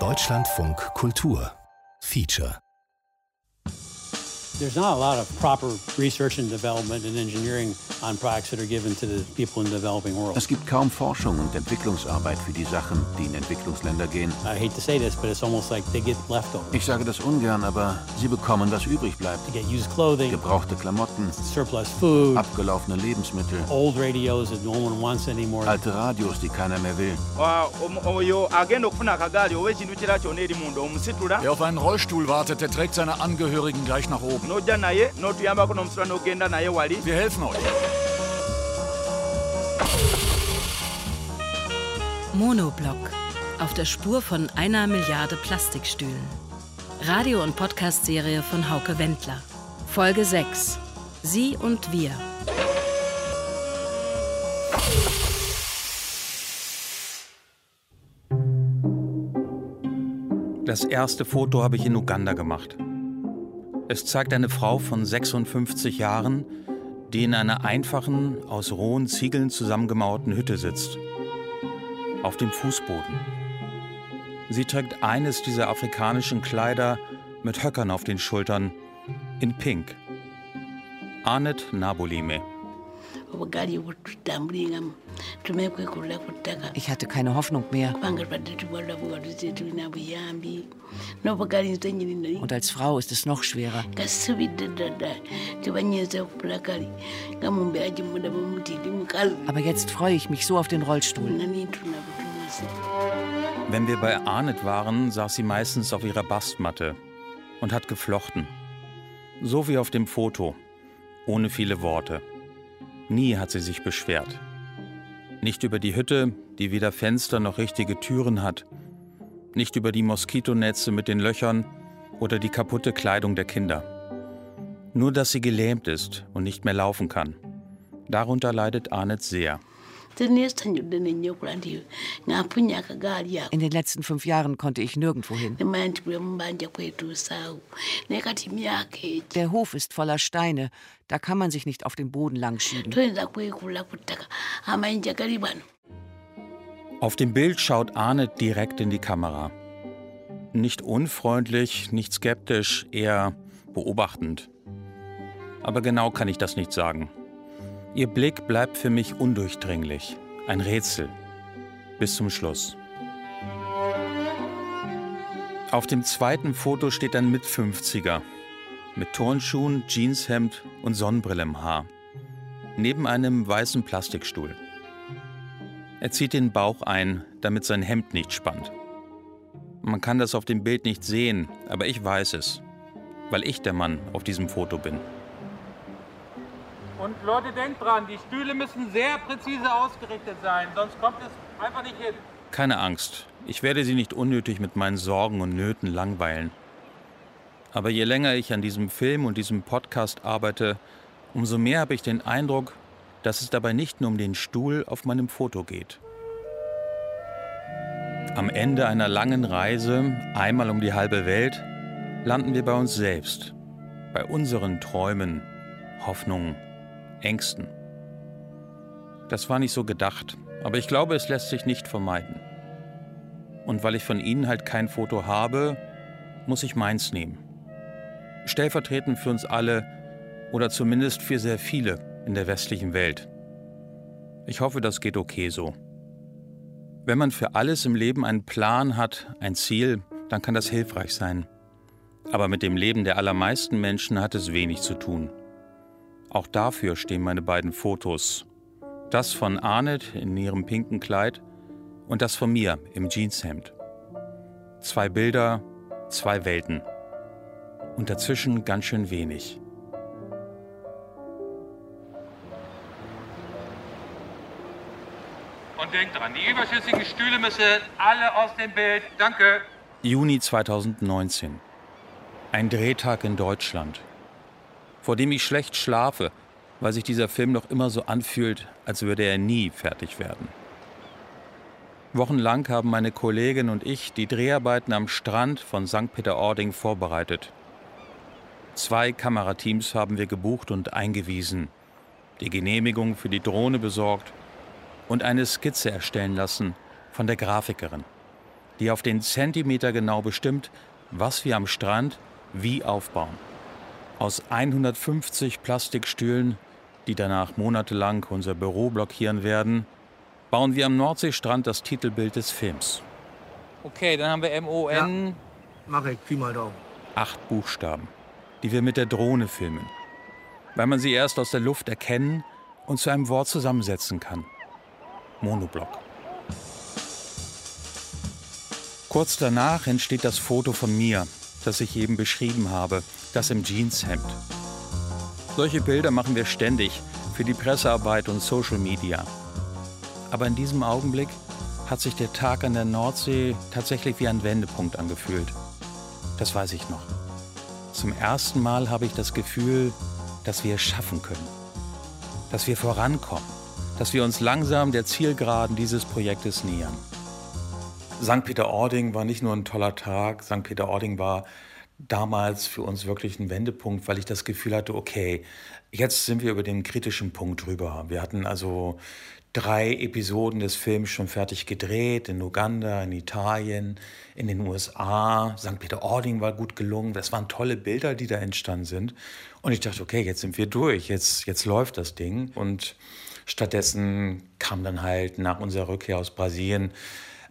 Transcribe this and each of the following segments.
Deutschlandfunk Kultur. Feature There's not a lot of proper research and development and engineering on products that are given to the people in the developing world. Es gibt kaum Forschung und Entwicklungsarbeit für die Sachen, die in Entwicklungsländer gehen. I hate to say this, but it's almost like they get leftovers. Ich sage das ungern, aber sie bekommen, was übrig bleibt. They get used clothing, Gebrauchte Klamotten, surplus food, abgelaufene Lebensmittel, old radios that no one wants anymore. alte Radios, die keiner mehr will. Omusitula Wer auf einen Rollstuhl wartet, der trägt seine Angehörigen gleich nach oben. N'ojja naye n'otuyambako n'omusitula n'ogenda naye wali Wir helfen euch. Monoblock. Auf der Spur von einer Milliarde Plastikstühlen. Radio- und Podcast-Serie von Hauke Wendler. Folge 6. Sie und wir. Das erste Foto habe ich in Uganda gemacht. Es zeigt eine Frau von 56 Jahren, die in einer einfachen, aus rohen Ziegeln zusammengemauerten Hütte sitzt. Auf dem Fußboden. Sie trägt eines dieser afrikanischen Kleider mit Höckern auf den Schultern in Pink. Anet Nabolime. Ich hatte keine Hoffnung mehr. Und als Frau ist es noch schwerer. Aber jetzt freue ich mich so auf den Rollstuhl. Wenn wir bei Arnet waren, saß sie meistens auf ihrer Bastmatte und hat geflochten. So wie auf dem Foto, ohne viele Worte. Nie hat sie sich beschwert. Nicht über die Hütte, die weder Fenster noch richtige Türen hat. Nicht über die Moskitonetze mit den Löchern oder die kaputte Kleidung der Kinder. Nur, dass sie gelähmt ist und nicht mehr laufen kann. Darunter leidet Arnet sehr. In den letzten fünf Jahren konnte ich nirgendwo hin. Der Hof ist voller Steine. Da kann man sich nicht auf den Boden langschieben. Auf dem Bild schaut Arne direkt in die Kamera. Nicht unfreundlich, nicht skeptisch, eher beobachtend. Aber genau kann ich das nicht sagen. Ihr Blick bleibt für mich undurchdringlich, ein Rätsel. Bis zum Schluss. Auf dem zweiten Foto steht ein Mit-50er mit Turnschuhen, Jeanshemd und Sonnenbrille im Haar. Neben einem weißen Plastikstuhl. Er zieht den Bauch ein, damit sein Hemd nicht spannt. Man kann das auf dem Bild nicht sehen, aber ich weiß es, weil ich der Mann auf diesem Foto bin. Und Leute, denkt dran, die Stühle müssen sehr präzise ausgerichtet sein, sonst kommt es einfach nicht hin. Keine Angst, ich werde Sie nicht unnötig mit meinen Sorgen und Nöten langweilen. Aber je länger ich an diesem Film und diesem Podcast arbeite, umso mehr habe ich den Eindruck, dass es dabei nicht nur um den Stuhl auf meinem Foto geht. Am Ende einer langen Reise, einmal um die halbe Welt, landen wir bei uns selbst, bei unseren Träumen, Hoffnungen, Ängsten. Das war nicht so gedacht, aber ich glaube, es lässt sich nicht vermeiden. Und weil ich von Ihnen halt kein Foto habe, muss ich meins nehmen. Stellvertretend für uns alle oder zumindest für sehr viele in der westlichen Welt. Ich hoffe, das geht okay so. Wenn man für alles im Leben einen Plan hat, ein Ziel, dann kann das hilfreich sein. Aber mit dem Leben der allermeisten Menschen hat es wenig zu tun. Auch dafür stehen meine beiden Fotos. Das von Arnett in ihrem pinken Kleid und das von mir im Jeanshemd. Zwei Bilder, zwei Welten. Und dazwischen ganz schön wenig. Und denkt dran, die überschüssigen Stühle müssen alle aus dem Bild. Danke. Juni 2019. Ein Drehtag in Deutschland, vor dem ich schlecht schlafe, weil sich dieser Film noch immer so anfühlt, als würde er nie fertig werden. Wochenlang haben meine Kollegin und ich die Dreharbeiten am Strand von St. Peter-Ording vorbereitet. Zwei Kamerateams haben wir gebucht und eingewiesen, die Genehmigung für die Drohne besorgt und eine Skizze erstellen lassen von der Grafikerin, die auf den Zentimeter genau bestimmt, was wir am Strand wie aufbauen. Aus 150 Plastikstühlen, die danach monatelang unser Büro blockieren werden, bauen wir am Nordseestrand das Titelbild des Films. Okay, dann haben wir M-O-N. Ja, mach ich, Pi mal Daumen. Acht Buchstaben, die wir mit der Drohne filmen, weil man sie erst aus der Luft erkennen und zu einem Wort zusammensetzen kann. Monoblock. Kurz danach entsteht das Foto von mir, das ich eben beschrieben habe, das im Jeanshemd. Solche Bilder machen wir ständig für die Pressearbeit und Social Media. Aber in diesem Augenblick hat sich der Tag an der Nordsee tatsächlich wie ein Wendepunkt angefühlt. Das weiß ich noch. Zum ersten Mal habe ich das Gefühl, dass wir es schaffen können. Dass wir vorankommen. Dass wir uns langsam der Zielgeraden dieses Projektes nähern. St. Peter-Ording war nicht nur ein toller Tag. St. Peter-Ording war damals für uns wirklich ein Wendepunkt, weil ich das Gefühl hatte, okay, jetzt sind wir über den kritischen Punkt drüber. Wir hatten also drei Episoden des Films schon fertig gedreht, in Uganda, in Italien, in den USA. St. Peter-Ording war gut gelungen. Das waren tolle Bilder, die da entstanden sind. Und ich dachte, okay, jetzt sind wir durch, jetzt, jetzt läuft das Ding. Und stattdessen kam dann halt nach unserer Rückkehr aus Brasilien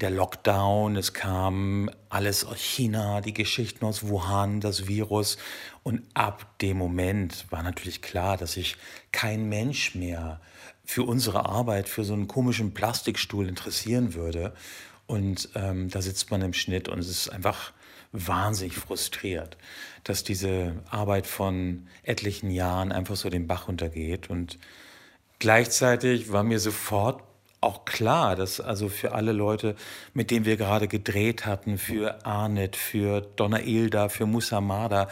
der Lockdown, es kam alles aus China, die Geschichten aus Wuhan, das Virus. Und ab dem Moment war natürlich klar, dass sich kein Mensch mehr für unsere Arbeit, für so einen komischen Plastikstuhl interessieren würde. Und ähm, da sitzt man im Schnitt und es ist einfach wahnsinnig frustriert, dass diese Arbeit von etlichen Jahren einfach so den Bach runtergeht. Und gleichzeitig war mir sofort auch klar, dass also für alle Leute, mit denen wir gerade gedreht hatten, für Arnett, für Donna Ilda, für Musamada,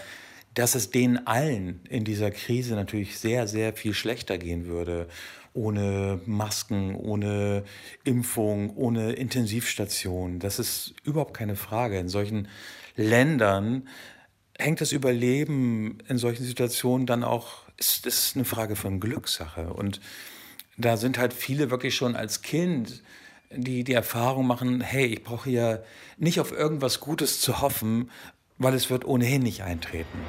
dass es denen allen in dieser Krise natürlich sehr, sehr viel schlechter gehen würde. Ohne Masken, ohne Impfung, ohne Intensivstation. Das ist überhaupt keine Frage. In solchen Ländern hängt das Überleben in solchen Situationen dann auch, ist, ist eine Frage von Glückssache. Und da sind halt viele wirklich schon als Kind, die die Erfahrung machen, hey, ich brauche hier nicht auf irgendwas Gutes zu hoffen, weil es wird ohnehin nicht eintreten.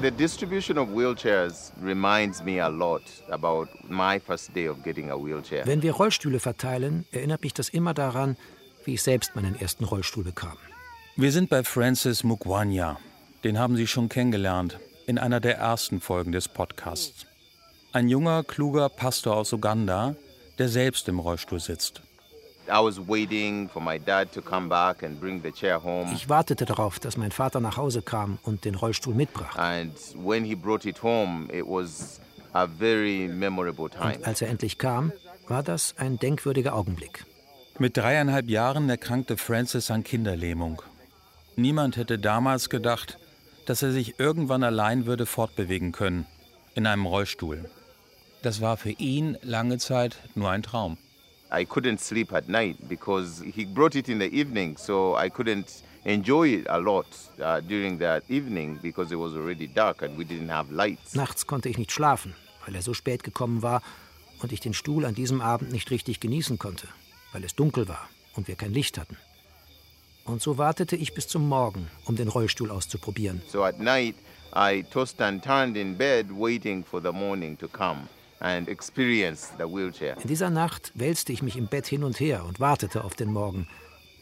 The distribution of wheelchairs reminds me a lot about my first day of getting a wheelchair. Wenn wir Rollstühle verteilen, erinnert mich das immer daran, wie ich selbst meinen ersten Rollstuhl bekam. Wir sind bei Francis Mugwanya, den haben Sie schon kennengelernt in einer der ersten Folgen des Podcasts. Ein junger, kluger Pastor aus Uganda, der selbst im Rollstuhl sitzt. Ich wartete darauf, dass mein Vater nach Hause kam und den Rollstuhl mitbrachte. Und als er endlich kam, war das ein denkwürdiger Augenblick. Mit dreieinhalb Jahren erkrankte Francis an Kinderlähmung. Niemand hätte damals gedacht, dass er sich irgendwann allein würde fortbewegen können, in einem Rollstuhl. Das war für ihn lange Zeit nur ein Traum. I couldn't sleep at night because he brought it in the evening, so I couldn't enjoy it a lot uh, during that evening because it was already dark and we didn't have lights. Nachts konnte ich nicht schlafen, weil er so spät gekommen war und ich den Stuhl an diesem Abend nicht richtig genießen konnte, weil es dunkel war und wir kein Licht hatten. Und so wartete ich bis zum Morgen, um den Rollstuhl auszuprobieren. So at night I tossed and turned in bed waiting for the morning to come. And experience the wheelchair. In dieser Nacht wälzte ich mich im Bett hin und her und wartete auf den Morgen,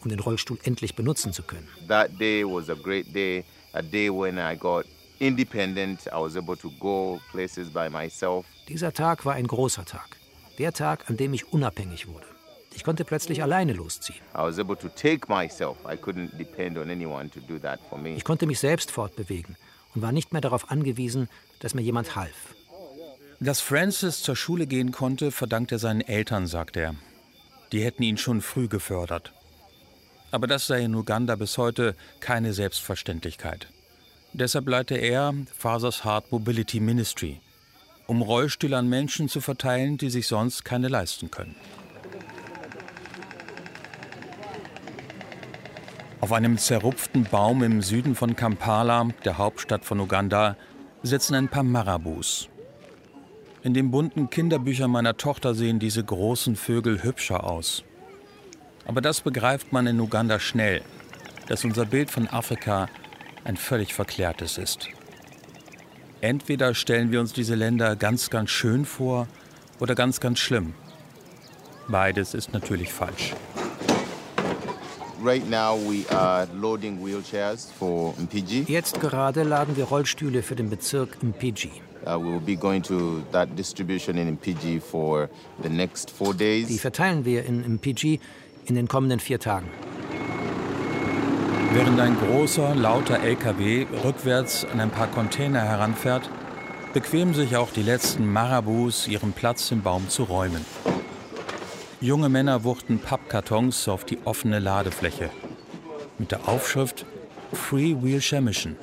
um den Rollstuhl endlich benutzen zu können. That day was a great day, a day when I got independent. I was able to go places by myself. Dieser Tag war ein großer Tag. Der Tag, an dem ich unabhängig wurde. Ich konnte plötzlich alleine losziehen. Ich konnte mich selbst fortbewegen und war nicht mehr darauf angewiesen, dass mir jemand half. Dass Francis zur Schule gehen konnte, verdankt er seinen Eltern, sagt er. Die hätten ihn schon früh gefördert. Aber das sei in Uganda bis heute keine Selbstverständlichkeit. Deshalb leite er Fathers Heart Mobility Ministry, um Rollstühle an Menschen zu verteilen, die sich sonst keine leisten können. Auf einem zerrupften Baum im Süden von Kampala, der Hauptstadt von Uganda, sitzen ein paar Marabus. In den bunten Kinderbüchern meiner Tochter sehen diese großen Vögel hübscher aus. Aber das begreift man in Uganda schnell, dass unser Bild von Afrika ein völlig verklärtes ist. Entweder stellen wir uns diese Länder ganz, ganz schön vor oder ganz, ganz schlimm. Beides ist natürlich falsch. Right now we are loading wheelchairs for Mpiji. Jetzt gerade laden wir Rollstühle für den Bezirk Mpiji. Uh, we will be going to that distribution in Mpiji for the next four days. Die verteilen wir in Mpiji in den kommenden vier Tagen. Während ein großer, lauter LKW rückwärts an ein paar Container heranfährt, bequemen sich auch die letzten Marabus, ihren Platz im Baum zu räumen. Junge Männer wuchten Pappkartons auf die offene Ladefläche mit der Aufschrift Free Wheelchair Mission.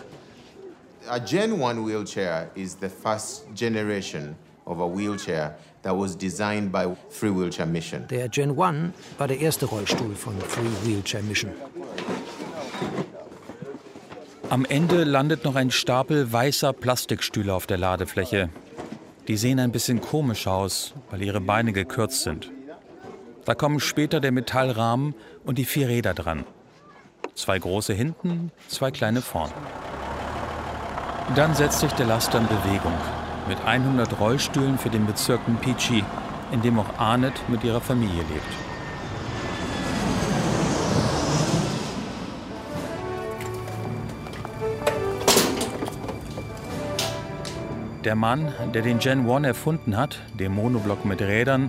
A Gen 1 wheelchair is the first generation of a wheelchair that was designed by Free Wheelchair Mission. Der Gen 1 war der erste Rollstuhl von Free Wheelchair Mission. Am Ende landet noch ein Stapel weißer Plastikstühle auf der Ladefläche. Die sehen ein bisschen komisch aus, weil ihre Beine gekürzt sind. Da kommen später der Metallrahmen und die vier Räder dran. Zwei große hinten, zwei kleine vorn. Dann setzt sich der Laster in Bewegung mit 100 Rollstühlen für den Bezirk Mpichi, in dem auch Arnett mit ihrer Familie lebt. Der Mann, der den Gen 1 erfunden hat, den Monoblock mit Rädern,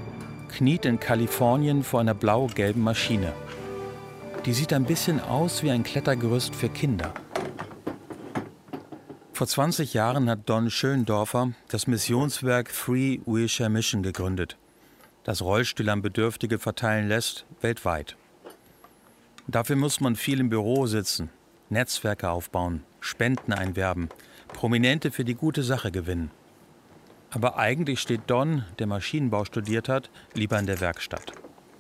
kniet in Kalifornien vor einer blau-gelben Maschine. Die sieht ein bisschen aus wie ein Klettergerüst für Kinder. Vor 20 Jahren hat Don Schöndorfer das Missionswerk Free Wheelchair Mission gegründet, das Rollstühle an Bedürftige verteilen lässt, weltweit. Dafür muss man viel im Büro sitzen, Netzwerke aufbauen, Spenden einwerben, Prominente für die gute Sache gewinnen. Aber eigentlich steht Don, der Maschinenbau studiert hat, lieber in der Werkstatt.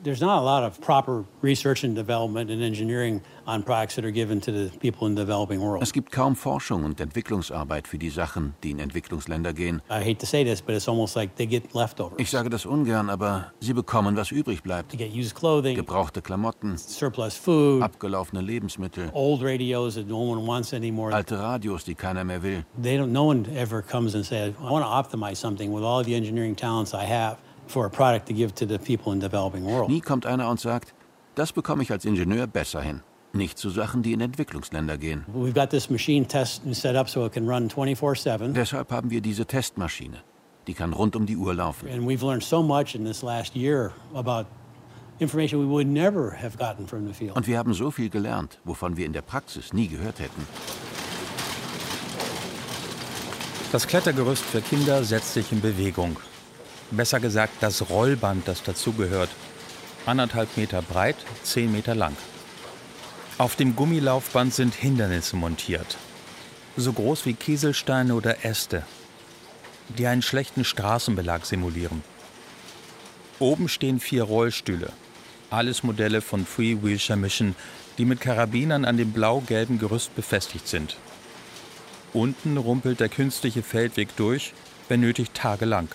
There's not a lot of proper research and development and engineering on products that are given to the people in the developing world. Es gibt kaum Forschung und Entwicklungsarbeit für die Sachen, die in Entwicklungsländer gehen. I hate to say this, but it's almost like they get leftovers. Ich sage das ungern, aber sie bekommen, was übrig bleibt. They get used clothing, Gebrauchte Klamotten, surplus food, abgelaufene Lebensmittel, old radios that no one wants anymore. alte Radios, die keiner mehr will. They don't. No one ever comes and says, "I want to optimize something with all the engineering talents I have for a product to give to the people in the developing world." Nie kommt einer und sagt, das bekomme ich als Ingenieur besser hin. Nicht zu Sachen, die in Entwicklungsländer gehen. We've got this machine test set up so it can run 24/7. Deshalb haben wir diese Testmaschine. Die kann rund um die Uhr laufen. And we've learned so much in this last year about information we would never have gotten from the field. Und wir haben so viel gelernt, wovon wir in der Praxis nie gehört hätten. Das Klettergerüst für Kinder setzt sich in Bewegung. Besser gesagt, das Rollband, das dazugehört. Anderthalb Meter breit, zehn Meter lang. Auf dem Gummilaufband sind Hindernisse montiert. So groß wie Kieselsteine oder Äste, die einen schlechten Straßenbelag simulieren. Oben stehen vier Rollstühle. Alles Modelle von Free Wheelchair Mission, die mit Karabinern an dem blau-gelben Gerüst befestigt sind. Unten rumpelt der künstliche Feldweg durch, wenn nötig tagelang.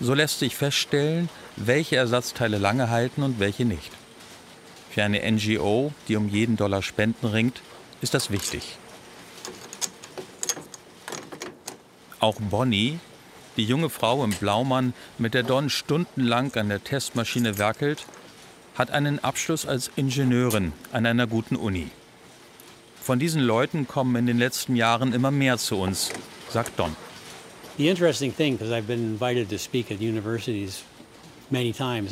So lässt sich feststellen, welche Ersatzteile lange halten und welche nicht. Für eine NGO, die um jeden Dollar Spenden ringt, ist das wichtig. Auch Bonnie, die junge Frau im Blaumann, mit der Don stundenlang an der Testmaschine werkelt, hat einen Abschluss als Ingenieurin an einer guten Uni. Von diesen Leuten kommen in den letzten Jahren immer mehr zu uns, sagt Don.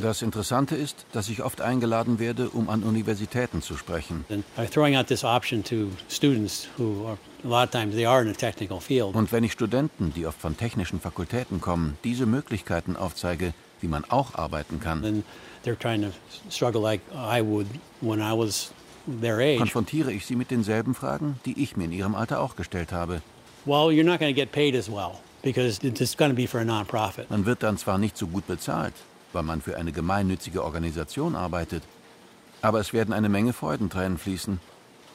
Das Interessante ist, dass ich oft eingeladen werde, um an Universitäten zu sprechen. and I'm throwing out this option to students who are, a lot of times they are in a technical field. Und wenn ich Studenten, die oft von technischen Fakultäten kommen, diese Möglichkeiten aufzeige, wie man auch arbeiten kann, Then they're trying to struggle like I would when I was their age. konfrontiere ich sie mit denselben Fragen, die ich mir in ihrem Alter auch gestellt habe. Well, you're not going to get paid as well because it's going to be for a nonprofit. Man wird dann zwar nicht so gut bezahlt, weil man für eine gemeinnützige Organisation arbeitet, aber es werden eine Menge Freudentränen fließen.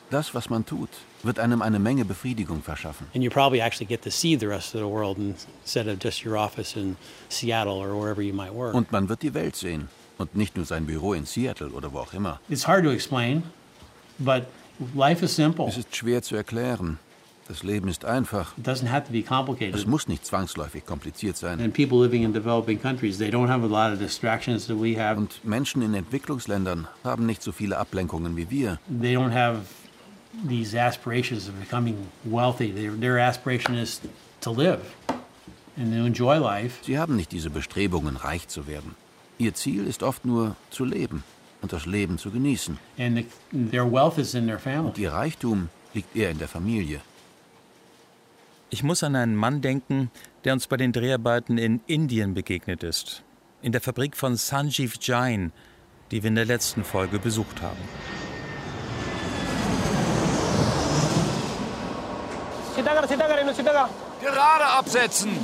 Das, was man tut, wird einem eine Menge Befriedigung verschaffen. And you probably actually get to see the rest of the world instead of just your office in Seattle or wherever you might work. Und man wird die Welt sehen und nicht nur sein Büro in Seattle oder wo auch immer. It's hard to explain, but life is simple. Es ist schwer zu erklären. Das Leben ist einfach. It doesn't have to be complicated. Es muss nicht zwangsläufig kompliziert sein. And people living in developing countries, they don't have a lot of distractions that we have. Und Menschen in Entwicklungsländern haben nicht so viele Ablenkungen wie wir. They don't have these aspirations of becoming wealthy. Their, their aspiration is to live and to enjoy life. Sie haben nicht diese Bestrebungen, reich zu werden. Ihr Ziel ist oft nur zu leben und das Leben zu genießen. And the, their wealth is in their family. Und ihr Reichtum liegt eher in der Familie. Ich muss an einen Mann denken, der uns bei den Dreharbeiten in Indien begegnet ist. In der Fabrik von Sanjeev Jain, die wir in der letzten Folge besucht haben. Gerade absetzen!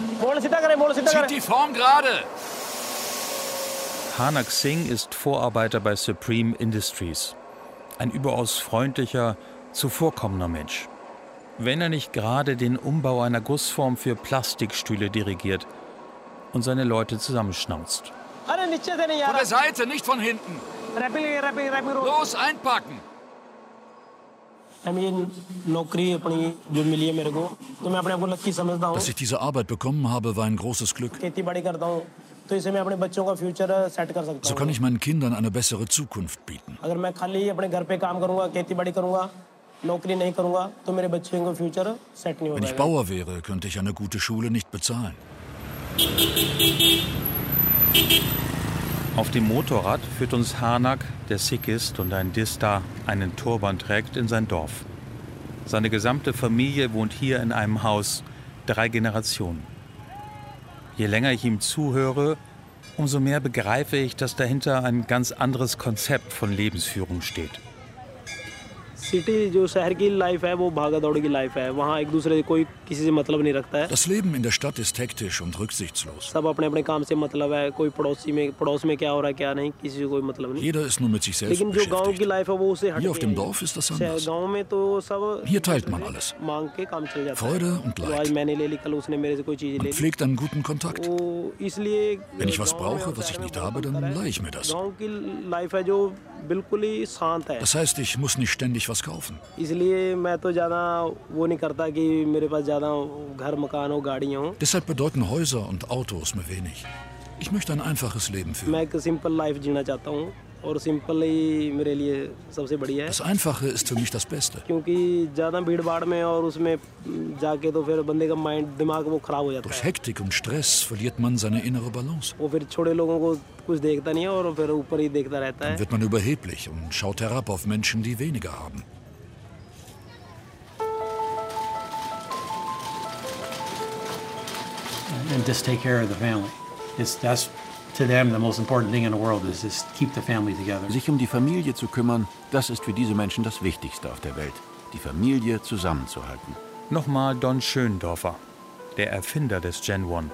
Zieht die Form gerade! Hanak Singh ist Vorarbeiter bei Supreme Industries. Ein überaus freundlicher, zuvorkommender Mensch. Wenn er nicht gerade den Umbau einer Gussform für Plastikstühle dirigiert und seine Leute zusammenschnauzt. Von der Seite, nicht von hinten. Los, einpacken! Dass ich diese Arbeit bekommen habe, war ein großes Glück. So kann ich meinen Kindern eine bessere Zukunft bieten. Wenn ich Bauer wäre, könnte ich eine gute Schule nicht bezahlen. Auf dem Motorrad führt uns Hanak, der Sikh ist und ein Dista einen Turban trägt, in sein Dorf. Seine gesamte Familie wohnt hier in einem Haus, drei Generationen. Je länger ich ihm zuhöre, umso mehr begreife ich, dass dahinter ein ganz anderes Konzept von Lebensführung steht. Das Leben in der Stadt ist hektisch und rücksichtslos. Jeder ist nur mit sich selbst beschäftigt. Hier auf dem Dorf ist das anders. Hier teilt man alles. Freude und Leid. Man pflegt einen guten Kontakt. Wenn ich was brauche, was ich nicht habe, dann leihe ich mir das. Das heißt, ich muss nicht ständig was kaufen. Deshalb bedeuten Häuser und Autos mir wenig. Ich möchte ein einfaches Leben führen. Das Einfache ist für mich das Beste. Durch Hektik und Stress verliert man seine innere Balance. Dann wird man überheblich und schaut herab auf Menschen, die weniger haben. And just take care of the family. It's, that's to them the most important thing in the world is just keep the family together. Sich um die Familie zu kümmern, das ist für diese Menschen das Wichtigste auf der Welt. Die Familie zusammenzuhalten. Nochmal Don Schöndorfer, der Erfinder des Gen One,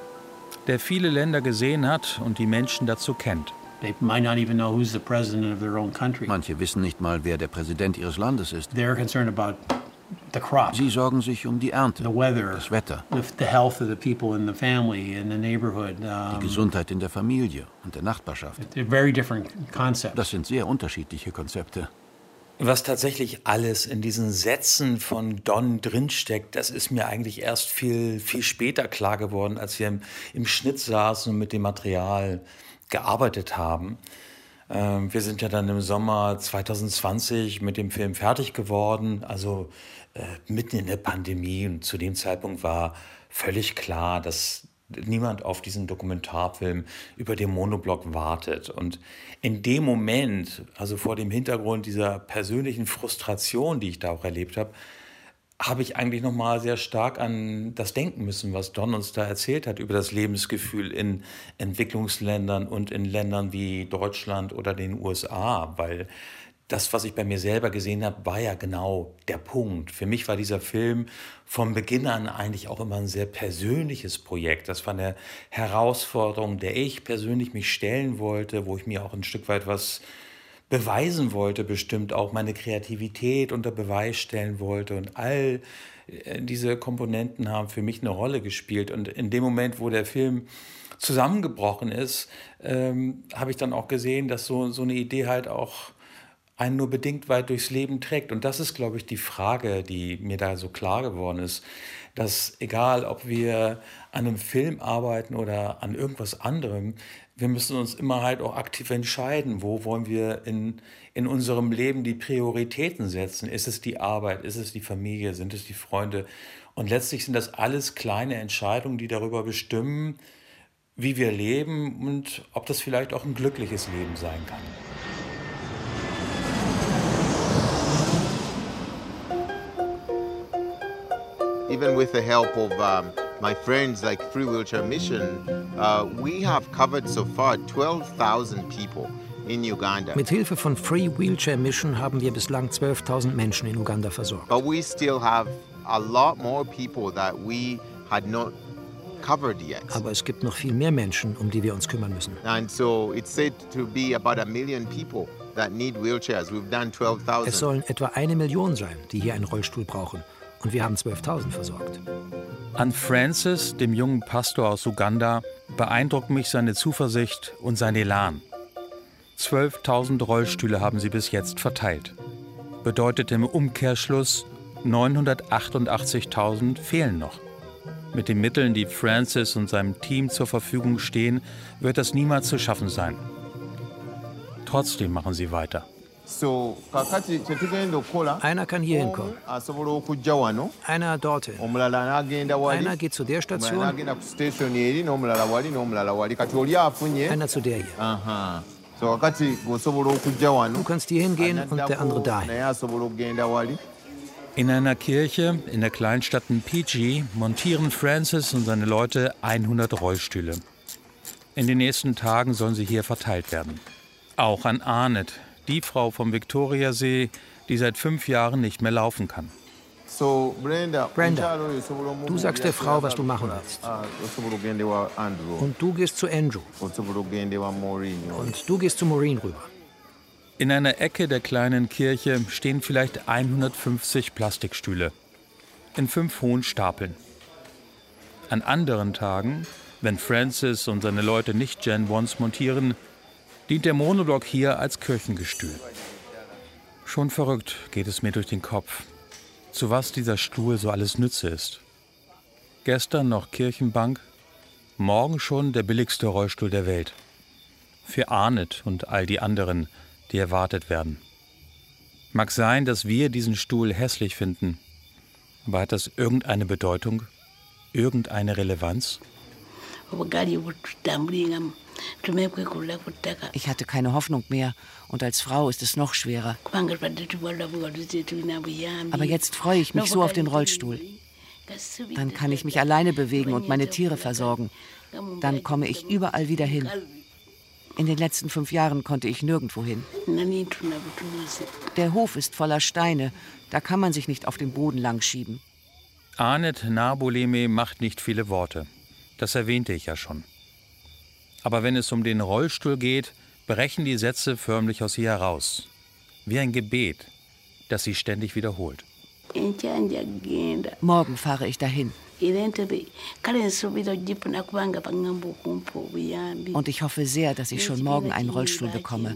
der viele Länder gesehen hat und die Menschen dazu kennt. They might not even know who's the president of their own country. Manche wissen nicht mal, wer der Präsident ihres Landes ist. They're concerned about Sie sorgen sich um die Ernte, the weather, das Wetter, the, the health of the people in the family, in the neighborhood. die Gesundheit in der Familie und der Nachbarschaft. they're very different concepts. Das sind sehr unterschiedliche Konzepte. Was tatsächlich alles in diesen Sätzen von Don drinsteckt, das ist mir eigentlich erst viel, viel später klar geworden, als wir im, im Schnitt saßen und mit dem Material gearbeitet haben. Ähm, wir sind ja dann im Sommer 2020 mit dem Film fertig geworden, also äh, mitten in der Pandemie. Und zu dem Zeitpunkt war völlig klar, dass niemand auf diesen Dokumentarfilm über den Monoblock wartet. Und in dem Moment, also vor dem Hintergrund dieser persönlichen Frustration, die ich da auch erlebt habe, habe ich eigentlich noch mal sehr stark an das denken müssen, was Don uns da erzählt hat über das Lebensgefühl in Entwicklungsländern und in Ländern wie Deutschland oder den USA, weil das, was ich bei mir selber gesehen habe, war ja genau der Punkt. Für mich war dieser Film vom Beginn an eigentlich auch immer ein sehr persönliches Projekt. Das war eine Herausforderung, der ich persönlich mich stellen wollte, wo ich mir auch ein Stück weit was beweisen wollte, bestimmt auch meine Kreativität unter Beweis stellen wollte. Und all äh, diese Komponenten haben für mich eine Rolle gespielt. Und in dem Moment, wo der Film zusammengebrochen ist, ähm, habe ich dann auch gesehen, dass so, so eine Idee halt auch einen nur bedingt weit durchs Leben trägt. Und das ist, glaube ich, die Frage, die mir da so klar geworden ist, dass egal, ob wir an einem Film arbeiten oder an irgendwas anderem, wir müssen uns immer halt auch aktiv entscheiden, wo wollen wir in, in unserem Leben die Prioritäten setzen. Ist es die Arbeit, ist es die Familie, sind es die Freunde? Und letztlich sind das alles kleine Entscheidungen, die darüber bestimmen, wie wir leben und ob das vielleicht auch ein glückliches Leben sein kann. even with the help of um, my friends like Free Wheelchair Mission, uh, we have covered so far 12,000 people in Uganda. Mit Hilfe von Free Wheelchair Mission haben wir bislang 12.000 Menschen in Uganda versorgt. But we still have a lot more people that we had not covered yet. Aber es gibt noch viel mehr Menschen, um die wir uns kümmern müssen. And so it's said to be about a million people that need wheelchairs. We've done 12,000. Es sollen etwa eine Million sein, die hier einen Rollstuhl brauchen. Und wir haben 12.000 versorgt. An Francis, dem jungen Pastor aus Uganda, beeindruckt mich seine Zuversicht und sein Elan. 12.000 Rollstühle haben sie bis jetzt verteilt. Bedeutet im Umkehrschluss, 988.000 fehlen noch. Mit den Mitteln, die Francis und seinem Team zur Verfügung stehen, wird das niemals zu schaffen sein. Trotzdem machen sie weiter. Einer kann hier hinkommen. Einer dorthin. Einer geht zu der Station. Einer zu der hier. Du kannst hier hingehen und der andere dahin. In einer Kirche in der Kleinstadt Mpiji montieren Francis und seine Leute 100 Rollstühle. In den nächsten Tagen sollen sie hier verteilt werden. Auch an Arnett, die Frau vom Viktoriasee, die seit fünf Jahren nicht mehr laufen kann. Brenda, du sagst der Frau, was du machen willst. Und du gehst zu Andrew. Und du gehst zu Maureen rüber. In einer Ecke der kleinen Kirche stehen vielleicht 150 Plastikstühle. In fünf hohen Stapeln. An anderen Tagen, wenn Francis und seine Leute nicht Gen Ones montieren, dient der Monoblock hier als Kirchengestühl. Schon verrückt geht es mir durch den Kopf, zu was dieser Stuhl so alles Nütze ist. Gestern noch Kirchenbank, morgen schon der billigste Rollstuhl der Welt. Für Arnett und all die anderen, die erwartet werden. Mag sein, dass wir diesen Stuhl hässlich finden, aber hat das irgendeine Bedeutung, irgendeine Relevanz? Ich hatte keine Hoffnung mehr und als Frau ist es noch schwerer. Aber jetzt freue ich mich so auf den Rollstuhl. Dann kann ich mich alleine bewegen und meine Tiere versorgen. Dann komme ich überall wieder hin. In den letzten fünf Jahren konnte ich nirgendwo hin. Der Hof ist voller Steine. Da kann man sich nicht auf dem Boden langschieben. Anet Naboleme macht nicht viele Worte. Das erwähnte ich ja schon. Aber wenn es um den Rollstuhl geht, brechen die Sätze förmlich aus ihr heraus. Wie ein Gebet, das sie ständig wiederholt. Morgen fahre ich dahin. Und ich hoffe sehr, dass ich schon morgen einen Rollstuhl bekomme.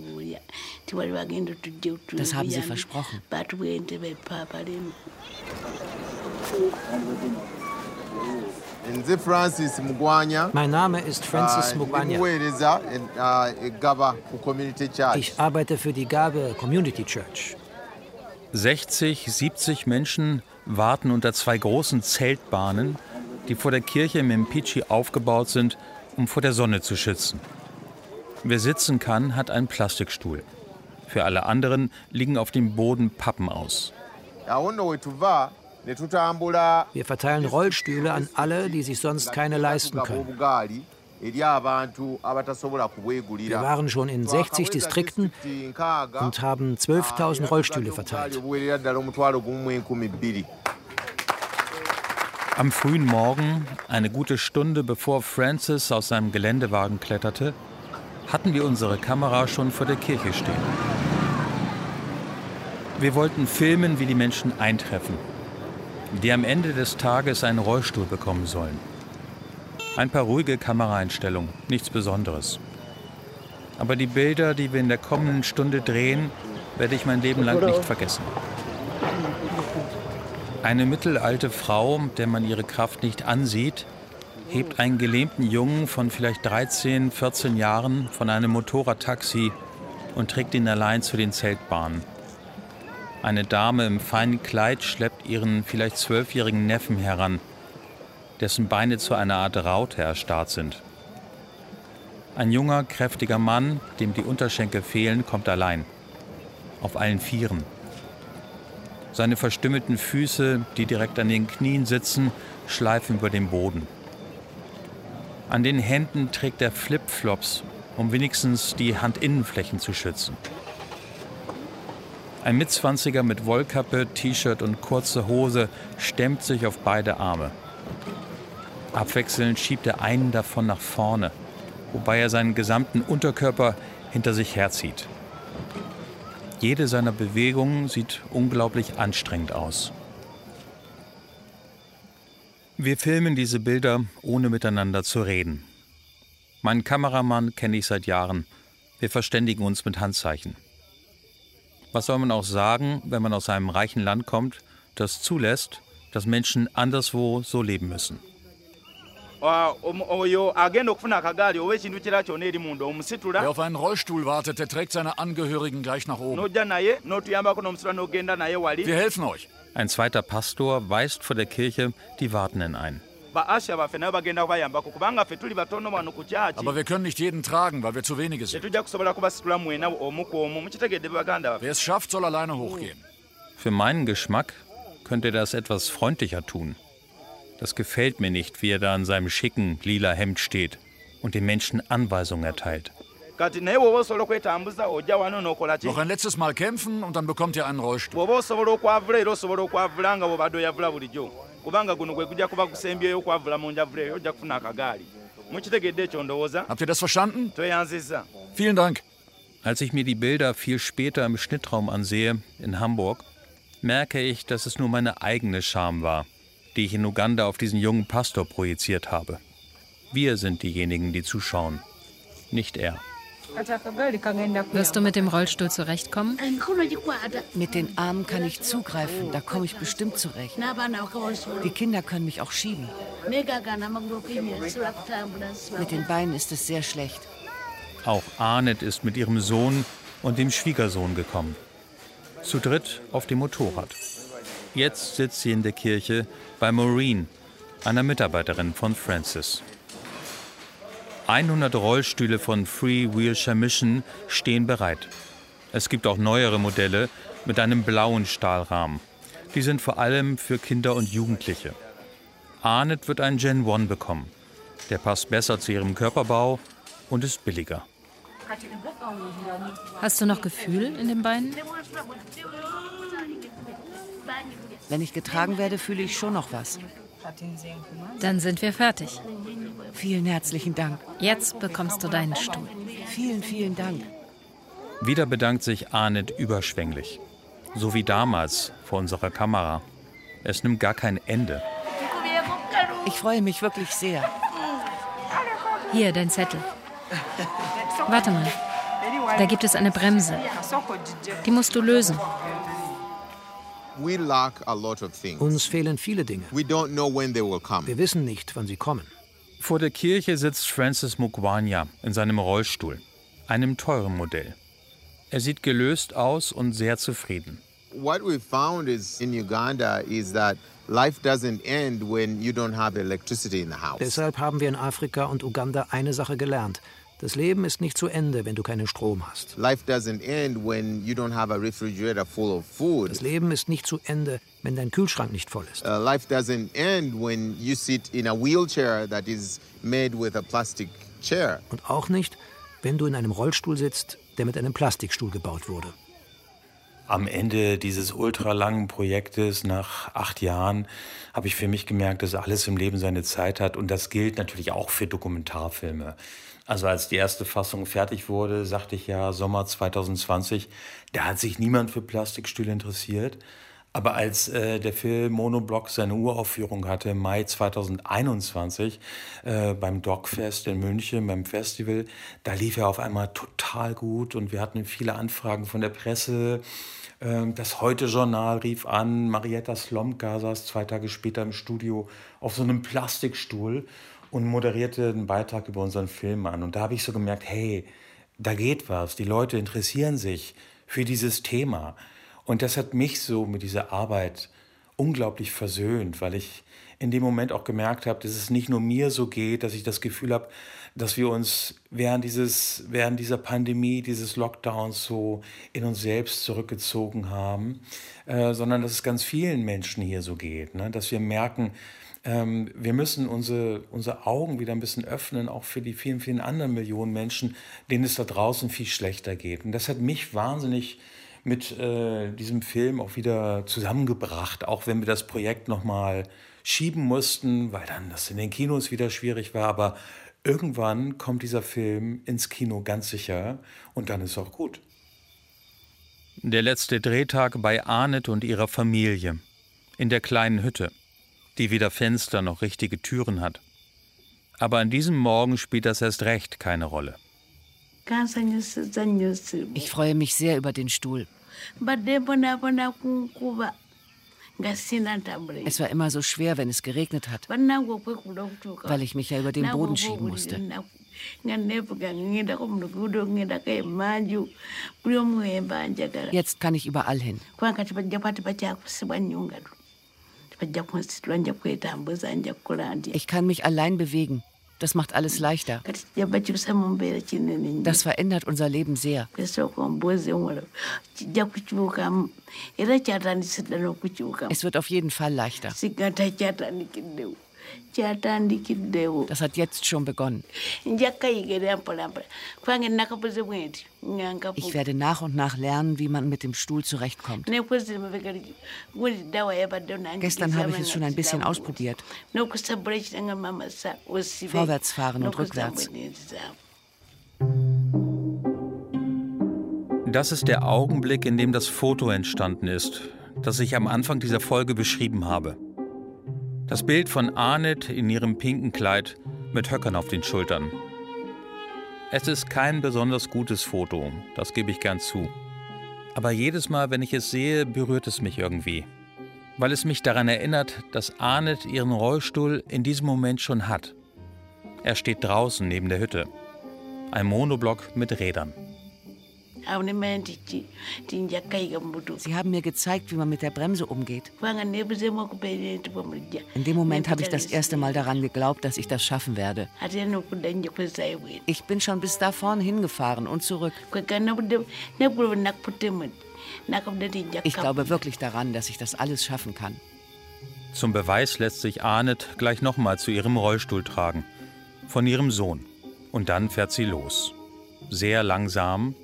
Das haben sie versprochen. Mein Name ist Francis Mugwanya. Ich arbeite für die Gabe Community Church. 60, 70 Menschen warten unter zwei großen Zeltbahnen, die vor der Kirche im Mpichi aufgebaut sind, um vor der Sonne zu schützen. Wer sitzen kann, hat einen Plastikstuhl. Für alle anderen liegen auf dem Boden Pappen aus. Wir verteilen Rollstühle an alle, die sich sonst keine leisten können. Wir waren schon in 60 Distrikten und haben 12.000 Rollstühle verteilt. Am frühen Morgen, eine gute Stunde bevor Francis aus seinem Geländewagen kletterte, hatten wir unsere Kamera schon vor der Kirche stehen. Wir wollten filmen, wie die Menschen eintreffen, die am Ende des Tages einen Rollstuhl bekommen sollen. Ein paar ruhige Kameraeinstellungen, nichts Besonderes. Aber die Bilder, die wir in der kommenden Stunde drehen, werde ich mein Leben lang nicht vergessen. Eine mittelalte Frau, der man ihre Kraft nicht ansieht, hebt einen gelähmten Jungen von vielleicht 13, 14 Jahren von einem Motorradtaxi und trägt ihn allein zu den Zeltbahnen. Eine Dame im feinen Kleid schleppt ihren vielleicht zwölfjährigen Neffen heran, dessen Beine zu einer Art Raute erstarrt sind. Ein junger, kräftiger Mann, dem die Unterschenkel fehlen, kommt allein. Auf allen Vieren. Seine verstümmelten Füße, die direkt an den Knien sitzen, schleifen über den Boden. An den Händen trägt er Flipflops, um wenigstens die Handinnenflächen zu schützen. Ein Mitzwanziger mit Wollkappe, T-Shirt und kurze Hose stemmt sich auf beide Arme. Abwechselnd schiebt er einen davon nach vorne, wobei er seinen gesamten Unterkörper hinter sich herzieht. Jede seiner Bewegungen sieht unglaublich anstrengend aus. Wir filmen diese Bilder, ohne miteinander zu reden. Meinen Kameramann kenne ich seit Jahren. Wir verständigen uns mit Handzeichen. Was soll man auch sagen, wenn man aus einem reichen Land kommt, das zulässt, dass Menschen anderswo so leben müssen? Wer auf einen Rollstuhl wartet, der trägt seine Angehörigen gleich nach oben. Wir helfen euch. Ein zweiter Pastor weist vor der Kirche die Wartenden ein. Aber wir können nicht jeden tragen, weil wir zu wenige sind. Wer es schafft, soll alleine hochgehen. Für meinen Geschmack könnte er das etwas freundlicher tun. Das gefällt mir nicht, wie er da in seinem schicken lila Hemd steht und den Menschen Anweisungen erteilt. Noch ein letztes Mal kämpfen und dann bekommt ihr einen Rollstuhl. Habt ihr das verstanden? Vielen Dank. Als ich mir die Bilder viel später im Schnittraum ansehe, in Hamburg, merke ich, dass es nur meine eigene Scham war, die ich in Uganda auf diesen jungen Pastor projiziert habe. Wir sind diejenigen, die zuschauen, nicht er. Wirst du mit dem Rollstuhl zurechtkommen? Mit den Armen kann ich zugreifen, da komme ich bestimmt zurecht. Die Kinder können mich auch schieben. Mit den Beinen ist es sehr schlecht. Auch Arnett ist mit ihrem Sohn und dem Schwiegersohn gekommen. Zu dritt auf dem Motorrad. Jetzt sitzt sie in der Kirche bei Maureen, einer Mitarbeiterin von Francis. 100 Rollstühle von Free Wheelchair Mission stehen bereit. Es gibt auch neuere Modelle mit einem blauen Stahlrahmen. Die sind vor allem für Kinder und Jugendliche. Arnett wird einen Gen 1 bekommen. Der passt besser zu ihrem Körperbau und ist billiger. Hast du noch Gefühl in den Beinen? Wenn ich getragen werde, fühle ich schon noch was. Dann sind wir fertig. Vielen herzlichen Dank. Jetzt bekommst du deinen Stuhl. Vielen, vielen Dank. Wieder bedankt sich Arnett überschwänglich. So wie damals vor unserer Kamera. Es nimmt gar kein Ende. Ich freue mich wirklich sehr. Hier, dein Zettel. Warte mal. Da gibt es eine Bremse. Die musst du lösen. Uns fehlen viele Dinge. Wir wissen nicht, wann sie kommen. Vor der Kirche sitzt Francis Mugwanya in seinem Rollstuhl, einem teuren Modell. Er sieht gelöst aus und sehr zufrieden. What we found is in Uganda is that life doesn't end when you don't have electricity in the house. Deshalb haben wir in Afrika und Uganda eine Sache gelernt. Das Leben ist nicht zu Ende, wenn du keinen Strom hast. Life doesn't end when you don't have a refrigerator full of food. Das Leben ist nicht zu Ende, wenn dein Kühlschrank nicht voll ist. Life doesn't end when you sit in a wheelchair that is made with a plastic chair. Und auch nicht, wenn du in einem Rollstuhl sitzt, der mit einem Plastikstuhl gebaut wurde. Am Ende dieses ultralangen Projektes nach acht Jahren habe ich für mich gemerkt, dass alles im Leben seine Zeit hat. Und das gilt natürlich auch für Dokumentarfilme. Also als die erste Fassung fertig wurde, sagte ich ja Sommer 2020, da hat sich niemand für Plastikstühle interessiert. Aber als äh, der Film Monoblock seine Uraufführung hatte, Mai 2021, äh, beim Dogfest in München, beim Festival, da lief er auf einmal total gut und wir hatten viele Anfragen von der Presse. Äh, das Heute-Journal rief an, Marietta Slomka saß zwei Tage später im Studio auf so einem Plastikstuhl und moderierte einen Beitrag über unseren Film an. Und da habe ich so gemerkt, hey, da geht was, die Leute interessieren sich für dieses Thema. Und das hat mich so mit dieser Arbeit unglaublich versöhnt, weil ich in dem Moment auch gemerkt habe, dass es nicht nur mir so geht, dass ich das Gefühl habe, dass wir uns während, dieses, während dieser Pandemie, dieses Lockdowns so in uns selbst zurückgezogen haben, äh, sondern dass es ganz vielen Menschen hier so geht, ne? dass wir merken, ähm, wir müssen unsere, unsere Augen wieder ein bisschen öffnen, auch für die vielen, vielen anderen Millionen Menschen, denen es da draußen viel schlechter geht. Und das hat mich wahnsinnig mit äh, diesem Film auch wieder zusammengebracht, auch wenn wir das Projekt nochmal schieben mussten, weil dann das in den Kinos wieder schwierig war. Aber irgendwann kommt dieser Film ins Kino ganz sicher und dann ist auch gut. Der letzte Drehtag bei Arnett und ihrer Familie. In der kleinen Hütte, die weder Fenster noch richtige Türen hat. Aber an diesem Morgen spielt das erst recht keine Rolle. Ich freue mich sehr über den Stuhl. Es war immer so schwer, wenn es geregnet hat, weil ich mich ja über den Boden schieben musste. Jetzt kann ich überall hin. Ich kann mich allein bewegen. Das macht alles leichter. Das verändert unser Leben sehr. Es wird auf jeden Fall leichter. Das hat jetzt schon begonnen. Ich werde nach und nach lernen, wie man mit dem Stuhl zurechtkommt. Gestern habe ich es schon ein bisschen ausprobiert. Vorwärts fahren und rückwärts. Das ist der Augenblick, in dem das Foto entstanden ist, das ich am Anfang dieser Folge beschrieben habe. Das Bild von Arnett in ihrem pinken Kleid mit Höckern auf den Schultern. Es ist kein besonders gutes Foto, das gebe ich gern zu. Aber jedes Mal, wenn ich es sehe, berührt es mich irgendwie. Weil es mich daran erinnert, dass Arnett ihren Rollstuhl in diesem Moment schon hat. Er steht draußen neben der Hütte. Ein Monoblock mit Rädern. Sie haben mir gezeigt, wie man mit der Bremse umgeht. In dem Moment habe ich das erste Mal daran geglaubt, dass ich das schaffen werde. Ich bin schon bis da vorne hingefahren und zurück. Ich glaube wirklich daran, dass ich das alles schaffen kann. Zum Beweis lässt sich Arnett gleich nochmal zu ihrem Rollstuhl tragen. Von ihrem Sohn. Und dann fährt sie los. Sehr langsam,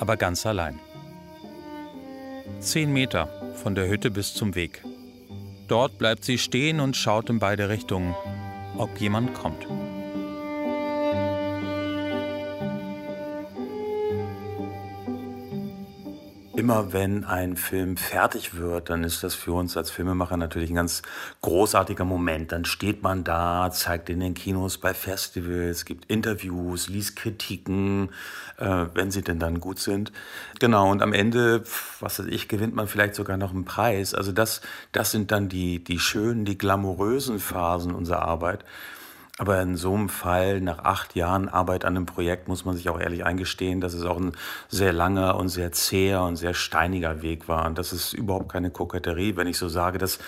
aber ganz allein. Zehn Meter von der Hütte bis zum Weg. Dort bleibt sie stehen und schaut in beide Richtungen, ob jemand kommt. Immer wenn ein Film fertig wird, dann ist das für uns als Filmemacher natürlich ein ganz großartiger Moment. Dann steht man da, zeigt in den Kinos, bei Festivals, gibt Interviews, liest Kritiken, äh, wenn sie denn dann gut sind. Genau, und am Ende, was weiß ich, gewinnt man vielleicht sogar noch einen Preis. Also das, das sind dann die, die schönen, die glamourösen Phasen unserer Arbeit. Aber in so einem Fall, nach acht Jahren Arbeit an einem Projekt, muss man sich auch ehrlich eingestehen, dass es auch ein sehr langer und sehr zäher und sehr steiniger Weg war. Und das ist überhaupt keine Koketterie, wenn ich so sage, dass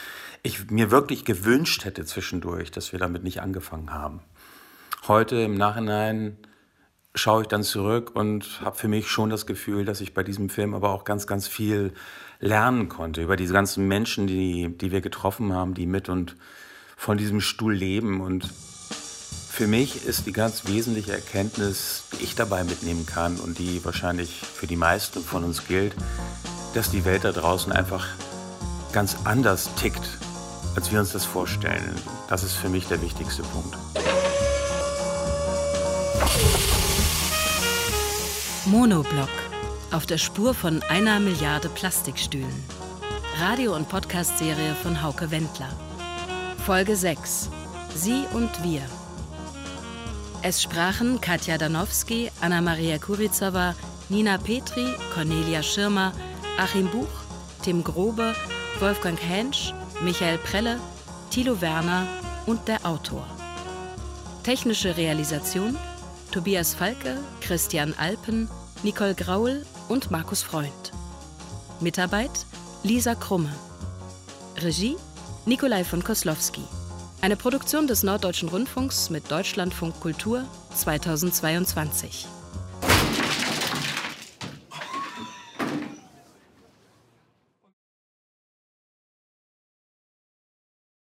ich mir wirklich gewünscht hätte zwischendurch, dass wir damit nicht angefangen haben. Heute im Nachhinein schaue ich dann zurück und habe für mich schon das Gefühl, dass ich bei diesem Film aber auch ganz, ganz viel lernen konnte über diese ganzen Menschen, die, die wir getroffen haben, die mit und von diesem Stuhl leben und für mich ist die ganz wesentliche Erkenntnis, die ich dabei mitnehmen kann und die wahrscheinlich für die meisten von uns gilt, dass die Welt da draußen einfach ganz anders tickt, als wir uns das vorstellen. Das ist für mich der wichtigste Punkt. Monoblock. Auf der Spur von einer Milliarde Plastikstühlen. Radio- und Podcast-Serie von Hauke Wendler. Folge 6. Sie und wir. Es sprachen Katja Danowski, Anna-Maria Kurizowa, Nina Petri, Cornelia Schirmer, Achim Buch, Tim Grobe, Wolfgang Hensch, Michael Prelle, Thilo Werner und der Autor. Technische Realisation Tobias Falke, Christian Alpen, Nicole Graul und Markus Freund. Mitarbeit Lisa Krumme. Regie Nikolai von Koslowski. Eine Produktion des Norddeutschen Rundfunks mit Deutschlandfunk Kultur 2022.